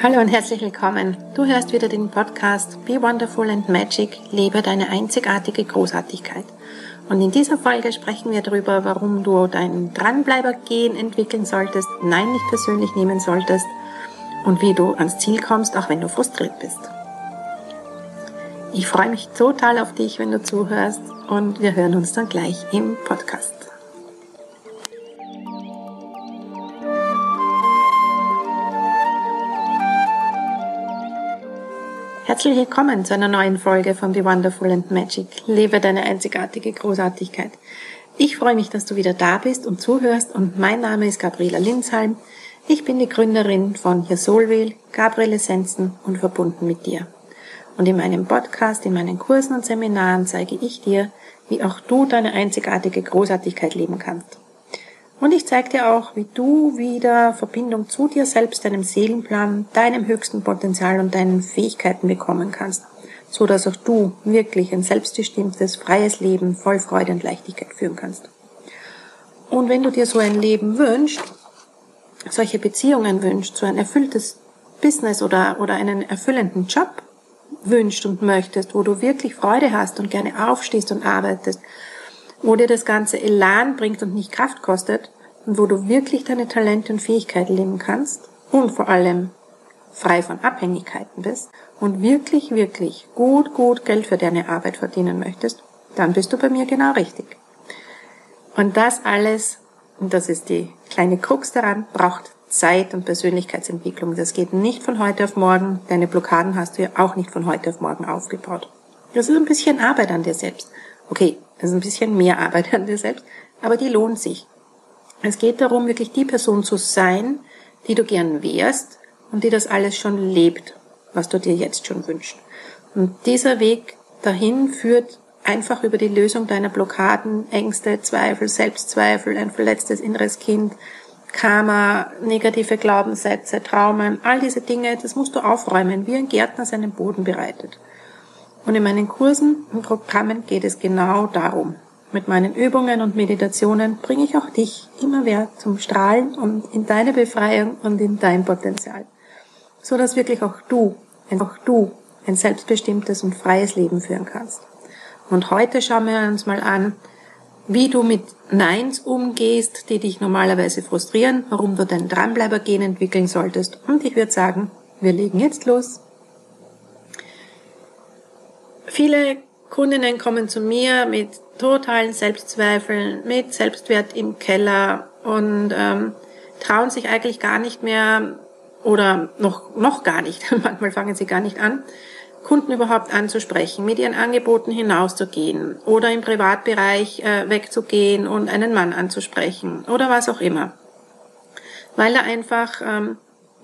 Hallo und herzlich willkommen. Du hörst wieder den Podcast Be Wonderful and Magic, lebe deine einzigartige Großartigkeit. Und in dieser Folge sprechen wir darüber, warum du dein Dranbleiber-Gen entwickeln solltest, Nein nicht persönlich nehmen solltest und wie du ans Ziel kommst, auch wenn du frustriert bist. Ich freue mich total auf dich, wenn du zuhörst und wir hören uns dann gleich im Podcast. Herzlich willkommen zu einer neuen Folge von Be Wonderful and Magic. Lebe deine einzigartige Großartigkeit. Ich freue mich, dass du wieder da bist und zuhörst und mein Name ist Gabriela Linsheim. Ich bin die Gründerin von Soulwheel, Gabriel Essenzen und verbunden mit dir. Und in meinem Podcast, in meinen Kursen und Seminaren zeige ich dir, wie auch du deine einzigartige Großartigkeit leben kannst. Und ich zeige dir auch, wie du wieder Verbindung zu dir selbst, deinem Seelenplan, deinem höchsten Potenzial und deinen Fähigkeiten bekommen kannst, so dass auch du wirklich ein selbstbestimmtes, freies Leben voll Freude und Leichtigkeit führen kannst. Und wenn du dir so ein Leben wünschst, solche Beziehungen wünschst, so ein erfülltes Business oder, oder einen erfüllenden Job wünschst und möchtest, wo du wirklich Freude hast und gerne aufstehst und arbeitest, wo dir das Ganze Elan bringt und nicht Kraft kostet und wo du wirklich deine Talente und Fähigkeiten leben kannst und vor allem frei von Abhängigkeiten bist und wirklich, wirklich gut, gut Geld für deine Arbeit verdienen möchtest, dann bist du bei mir genau richtig. Und das alles, und das ist die kleine Krux daran, braucht Zeit und Persönlichkeitsentwicklung. Das geht nicht von heute auf morgen. Deine Blockaden hast du ja auch nicht von heute auf morgen aufgebaut. Das ist ein bisschen Arbeit an dir selbst. Okay, das ist ein bisschen mehr Arbeit an dir selbst, aber die lohnt sich. Es geht darum, wirklich die Person zu sein, die du gern wärst und die das alles schon lebt, was du dir jetzt schon wünschst. Und dieser Weg dahin führt einfach über die Lösung deiner Blockaden, Ängste, Zweifel, Selbstzweifel, ein verletztes inneres Kind, Karma, negative Glaubenssätze, Traumen, all diese Dinge, das musst du aufräumen, wie ein Gärtner seinen Boden bereitet. Und in meinen Kursen und Programmen geht es genau darum. Mit meinen Übungen und Meditationen bringe ich auch dich immer mehr zum Strahlen und in deine Befreiung und in dein Potenzial. So dass wirklich auch du, einfach du, ein selbstbestimmtes und freies Leben führen kannst. Und heute schauen wir uns mal an, wie du mit Neins umgehst, die dich normalerweise frustrieren, warum du dein Dranbleiber-Gen entwickeln solltest. Und ich würde sagen, wir legen jetzt los. Viele Kundinnen kommen zu mir mit totalen Selbstzweifeln, mit Selbstwert im Keller und ähm, trauen sich eigentlich gar nicht mehr oder noch, noch gar nicht, manchmal fangen sie gar nicht an, Kunden überhaupt anzusprechen, mit ihren Angeboten hinauszugehen oder im Privatbereich äh, wegzugehen und einen Mann anzusprechen oder was auch immer. Weil er einfach ähm,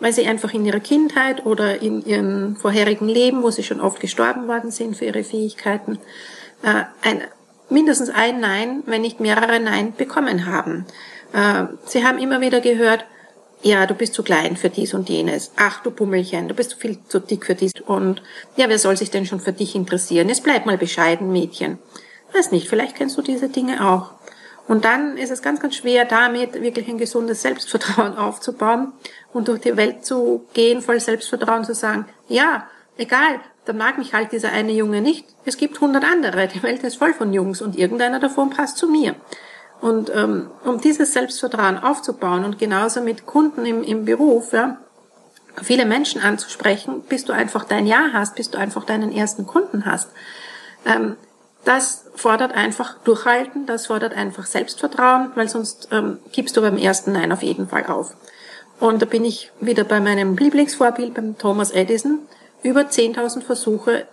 weil sie einfach in ihrer Kindheit oder in ihrem vorherigen Leben, wo sie schon oft gestorben worden sind für ihre Fähigkeiten, äh, ein, mindestens ein Nein, wenn nicht mehrere Nein bekommen haben. Äh, sie haben immer wieder gehört, ja, du bist zu klein für dies und jenes. Ach, du Pummelchen, du bist viel zu dick für dies. Und ja, wer soll sich denn schon für dich interessieren? Jetzt bleib mal bescheiden, Mädchen. Weiß nicht, vielleicht kennst du diese Dinge auch. Und dann ist es ganz, ganz schwer, damit wirklich ein gesundes Selbstvertrauen aufzubauen und durch die Welt zu gehen, voll Selbstvertrauen zu sagen, ja, egal, da mag mich halt dieser eine Junge nicht, es gibt hundert andere, die Welt ist voll von Jungs und irgendeiner davon passt zu mir. Und ähm, um dieses Selbstvertrauen aufzubauen und genauso mit Kunden im, im Beruf, ja, viele Menschen anzusprechen, bis du einfach dein Ja hast, bis du einfach deinen ersten Kunden hast. Ähm, das fordert einfach Durchhalten, das fordert einfach Selbstvertrauen, weil sonst ähm, gibst du beim ersten Nein auf jeden Fall auf. Und da bin ich wieder bei meinem Lieblingsvorbild, beim Thomas Edison, über 10.000 Versuche,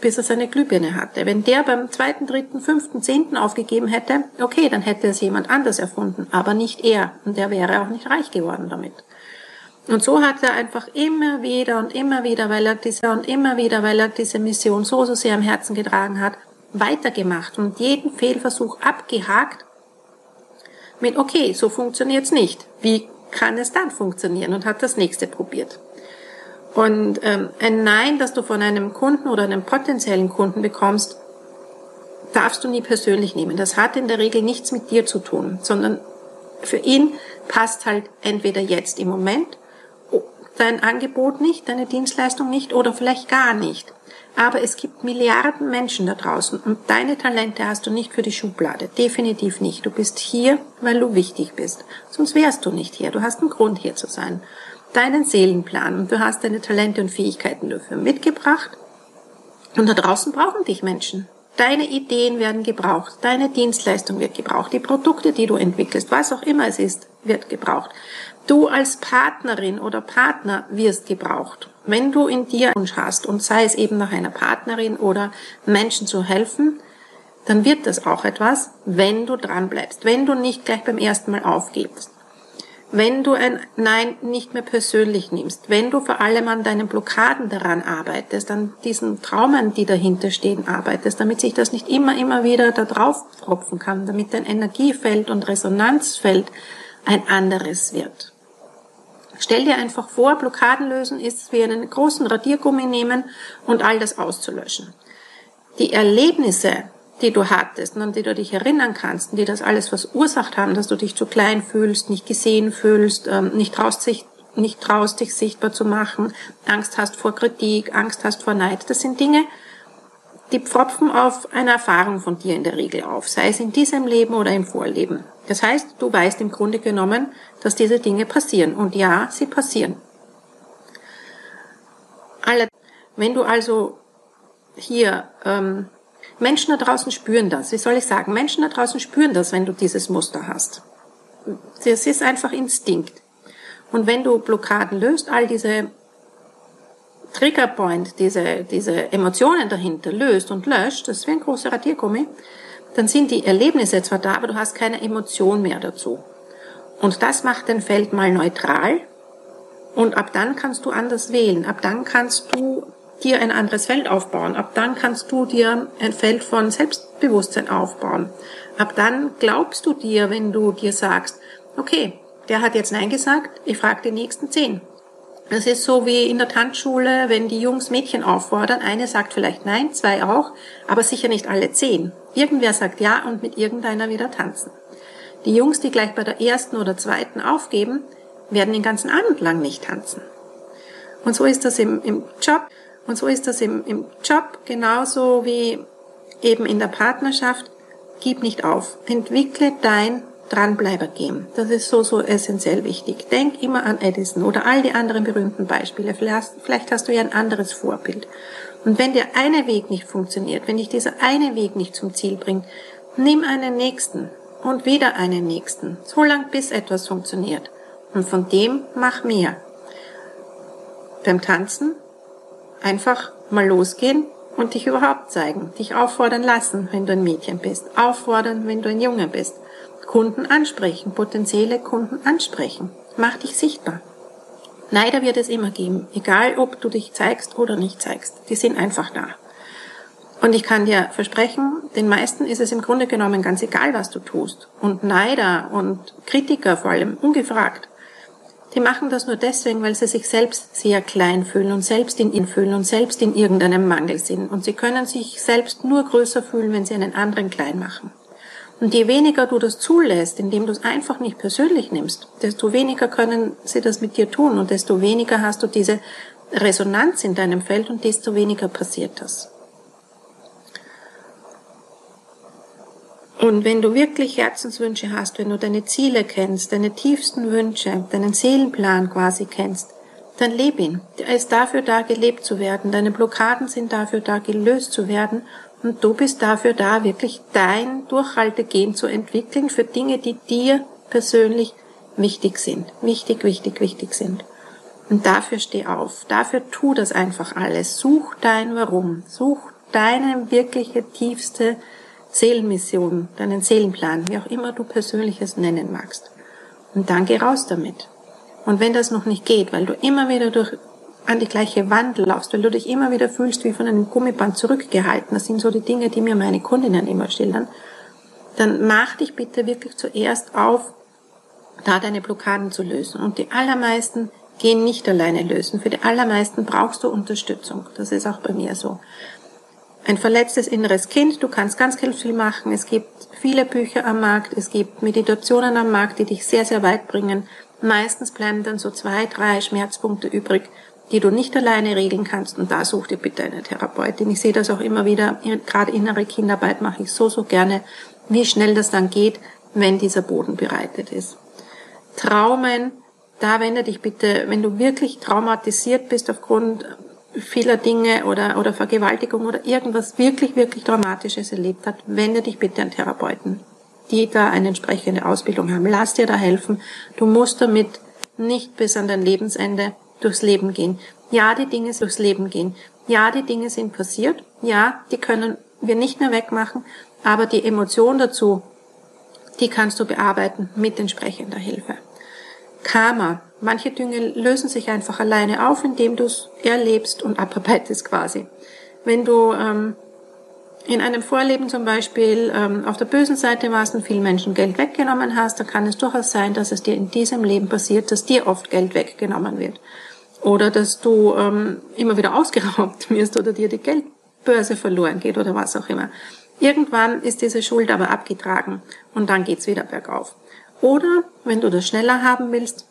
bis er seine Glühbirne hatte. Wenn der beim zweiten, dritten, fünften, zehnten aufgegeben hätte, okay, dann hätte es jemand anders erfunden, aber nicht er. Und der wäre auch nicht reich geworden damit. Und so hat er einfach immer wieder und immer wieder, weil er diese und immer wieder, weil er diese Mission so, so sehr am Herzen getragen hat, weitergemacht und jeden Fehlversuch abgehakt mit, okay, so funktioniert's nicht. Wie kann es dann funktionieren? Und hat das nächste probiert. Und ähm, ein Nein, das du von einem Kunden oder einem potenziellen Kunden bekommst, darfst du nie persönlich nehmen. Das hat in der Regel nichts mit dir zu tun, sondern für ihn passt halt entweder jetzt im Moment dein Angebot nicht, deine Dienstleistung nicht oder vielleicht gar nicht. Aber es gibt Milliarden Menschen da draußen und deine Talente hast du nicht für die Schublade. Definitiv nicht. Du bist hier, weil du wichtig bist. Sonst wärst du nicht hier. Du hast einen Grund hier zu sein. Deinen Seelenplan und du hast deine Talente und Fähigkeiten dafür mitgebracht. Und da draußen brauchen dich Menschen. Deine Ideen werden gebraucht, deine Dienstleistung wird gebraucht, die Produkte, die du entwickelst, was auch immer es ist, wird gebraucht. Du als Partnerin oder Partner wirst gebraucht. Wenn du in dir Wunsch hast und sei es eben nach einer Partnerin oder Menschen zu helfen, dann wird das auch etwas, wenn du dran bleibst, wenn du nicht gleich beim ersten Mal aufgibst. Wenn du ein Nein nicht mehr persönlich nimmst, wenn du vor allem an deinen Blockaden daran arbeitest, an diesen Traumen, die dahinter stehen, arbeitest, damit sich das nicht immer, immer wieder da drauf tropfen kann, damit dein Energiefeld und Resonanzfeld ein anderes wird. Stell dir einfach vor, Blockaden lösen ist wie einen großen Radiergummi nehmen und all das auszulöschen. Die Erlebnisse, die du hattest und an die du dich erinnern kannst und die das alles verursacht haben, dass du dich zu klein fühlst, nicht gesehen fühlst, ähm, nicht traust, dich, nicht traust, dich sichtbar zu machen, Angst hast vor Kritik, Angst hast vor Neid. Das sind Dinge, die pfropfen auf eine Erfahrung von dir in der Regel auf, sei es in diesem Leben oder im Vorleben. Das heißt, du weißt im Grunde genommen, dass diese Dinge passieren. Und ja, sie passieren. Wenn du also hier ähm, Menschen da draußen spüren das. Wie soll ich sagen? Menschen da draußen spüren das, wenn du dieses Muster hast. Das ist einfach Instinkt. Und wenn du Blockaden löst, all diese Triggerpoint, diese, diese Emotionen dahinter löst und löscht, das ist wie ein großer Radiergummi, dann sind die Erlebnisse zwar da, aber du hast keine Emotion mehr dazu. Und das macht dein Feld mal neutral. Und ab dann kannst du anders wählen. Ab dann kannst du dir ein anderes Feld aufbauen. Ab dann kannst du dir ein Feld von Selbstbewusstsein aufbauen. Ab dann glaubst du dir, wenn du dir sagst, okay, der hat jetzt Nein gesagt, ich frage die nächsten zehn. Das ist so wie in der Tanzschule, wenn die Jungs Mädchen auffordern. Eine sagt vielleicht Nein, zwei auch, aber sicher nicht alle zehn. Irgendwer sagt Ja und mit irgendeiner wieder tanzen. Die Jungs, die gleich bei der ersten oder zweiten aufgeben, werden den ganzen Abend lang nicht tanzen. Und so ist das im, im Job. Und so ist das im, im Job genauso wie eben in der Partnerschaft. Gib nicht auf. Entwickle dein Dranbleiber-Game. Das ist so, so essentiell wichtig. Denk immer an Edison oder all die anderen berühmten Beispiele. Vielleicht, hast du ja ein anderes Vorbild. Und wenn der eine Weg nicht funktioniert, wenn dich dieser eine Weg nicht zum Ziel bringt, nimm einen nächsten und wieder einen nächsten. So lang bis etwas funktioniert. Und von dem mach mehr. Beim Tanzen Einfach mal losgehen und dich überhaupt zeigen. Dich auffordern lassen, wenn du ein Mädchen bist. Auffordern, wenn du ein Junge bist. Kunden ansprechen, potenzielle Kunden ansprechen. Mach dich sichtbar. Neider wird es immer geben, egal ob du dich zeigst oder nicht zeigst. Die sind einfach da. Und ich kann dir versprechen, den meisten ist es im Grunde genommen ganz egal, was du tust. Und Neider und Kritiker vor allem, ungefragt, die machen das nur deswegen, weil sie sich selbst sehr klein fühlen und selbst in ihnen fühlen und selbst in irgendeinem Mangel sind. Und sie können sich selbst nur größer fühlen, wenn sie einen anderen klein machen. Und je weniger du das zulässt, indem du es einfach nicht persönlich nimmst, desto weniger können sie das mit dir tun und desto weniger hast du diese Resonanz in deinem Feld und desto weniger passiert das. Und wenn du wirklich Herzenswünsche hast, wenn du deine Ziele kennst, deine tiefsten Wünsche, deinen Seelenplan quasi kennst, dann leb ihn. Er ist dafür da, gelebt zu werden. Deine Blockaden sind dafür da, gelöst zu werden. Und du bist dafür da, wirklich dein Durchhaltegehen zu entwickeln für Dinge, die dir persönlich wichtig sind. Wichtig, wichtig, wichtig sind. Und dafür steh auf. Dafür tu das einfach alles. Such dein Warum. Such deine wirkliche tiefste Seelenmission, deinen Seelenplan, wie auch immer du persönlich es nennen magst. Und dann geh raus damit. Und wenn das noch nicht geht, weil du immer wieder durch an die gleiche Wand laufst, weil du dich immer wieder fühlst wie von einem Gummiband zurückgehalten, das sind so die Dinge, die mir meine Kundinnen immer schildern, dann mach dich bitte wirklich zuerst auf, da deine Blockaden zu lösen. Und die allermeisten gehen nicht alleine lösen. Für die allermeisten brauchst du Unterstützung. Das ist auch bei mir so ein verletztes inneres Kind. Du kannst ganz viel machen. Es gibt viele Bücher am Markt. Es gibt Meditationen am Markt, die dich sehr, sehr weit bringen. Meistens bleiben dann so zwei, drei Schmerzpunkte übrig, die du nicht alleine regeln kannst und da such dir bitte eine Therapeutin. Ich sehe das auch immer wieder, gerade innere Kinderarbeit mache ich so, so gerne, wie schnell das dann geht, wenn dieser Boden bereitet ist. Traumen, da wende dich bitte, wenn du wirklich traumatisiert bist aufgrund vieler Dinge oder, oder Vergewaltigung oder irgendwas wirklich, wirklich Dramatisches erlebt hat, wende dich bitte an Therapeuten, die da eine entsprechende Ausbildung haben. Lass dir da helfen. Du musst damit nicht bis an dein Lebensende durchs Leben gehen. Ja, die Dinge durchs Leben gehen. Ja, die Dinge sind passiert. Ja, die können wir nicht mehr wegmachen. Aber die Emotion dazu, die kannst du bearbeiten mit entsprechender Hilfe. Karma. Manche Dinge lösen sich einfach alleine auf, indem du es erlebst und abarbeitest quasi. Wenn du ähm, in einem Vorleben zum Beispiel ähm, auf der bösen Seite warst und vielen Menschen Geld weggenommen hast, dann kann es durchaus sein, dass es dir in diesem Leben passiert, dass dir oft Geld weggenommen wird. Oder dass du ähm, immer wieder ausgeraubt wirst oder dir die Geldbörse verloren geht oder was auch immer. Irgendwann ist diese Schuld aber abgetragen und dann geht's wieder bergauf. Oder wenn du das schneller haben willst,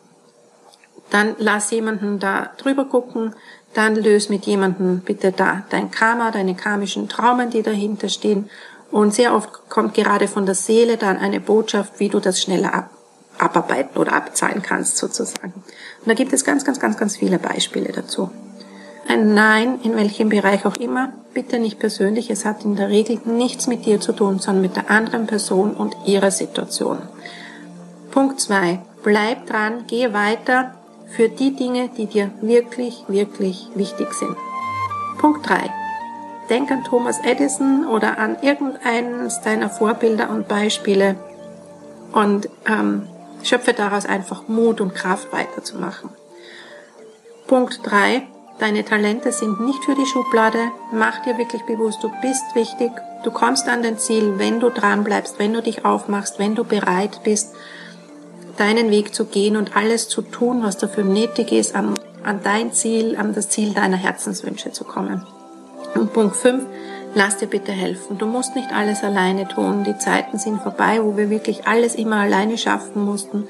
dann lass jemanden da drüber gucken, dann löse mit jemandem bitte da dein Karma, deine karmischen Traumen, die dahinter stehen. Und sehr oft kommt gerade von der Seele dann eine Botschaft, wie du das schneller ab, abarbeiten oder abzahlen kannst sozusagen. Und da gibt es ganz, ganz, ganz, ganz viele Beispiele dazu. Ein Nein, in welchem Bereich auch immer, bitte nicht persönlich. Es hat in der Regel nichts mit dir zu tun, sondern mit der anderen Person und ihrer Situation. Punkt zwei: Bleib dran, geh weiter, für die Dinge, die dir wirklich, wirklich wichtig sind. Punkt 3. Denk an Thomas Edison oder an irgendeines deiner Vorbilder und Beispiele und ähm, schöpfe daraus einfach Mut und Kraft weiterzumachen. Punkt 3. Deine Talente sind nicht für die Schublade. Mach dir wirklich bewusst, du bist wichtig. Du kommst an dein Ziel, wenn du dran bleibst, wenn du dich aufmachst, wenn du bereit bist deinen Weg zu gehen und alles zu tun, was dafür nötig ist, an, an dein Ziel, an das Ziel deiner Herzenswünsche zu kommen. Und Punkt 5, lass dir bitte helfen. Du musst nicht alles alleine tun. Die Zeiten sind vorbei, wo wir wirklich alles immer alleine schaffen mussten.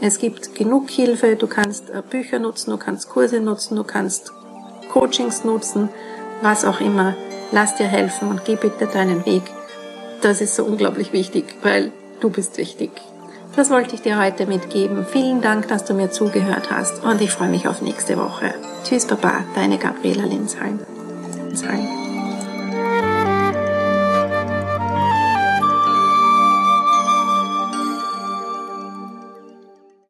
Es gibt genug Hilfe. Du kannst äh, Bücher nutzen, du kannst Kurse nutzen, du kannst Coachings nutzen, was auch immer. Lass dir helfen und geh bitte deinen Weg. Das ist so unglaublich wichtig, weil du bist wichtig. Das wollte ich dir heute mitgeben. Vielen Dank, dass du mir zugehört hast und ich freue mich auf nächste Woche. Tschüss, Baba, deine Gabriela Linsheim. Linsheim.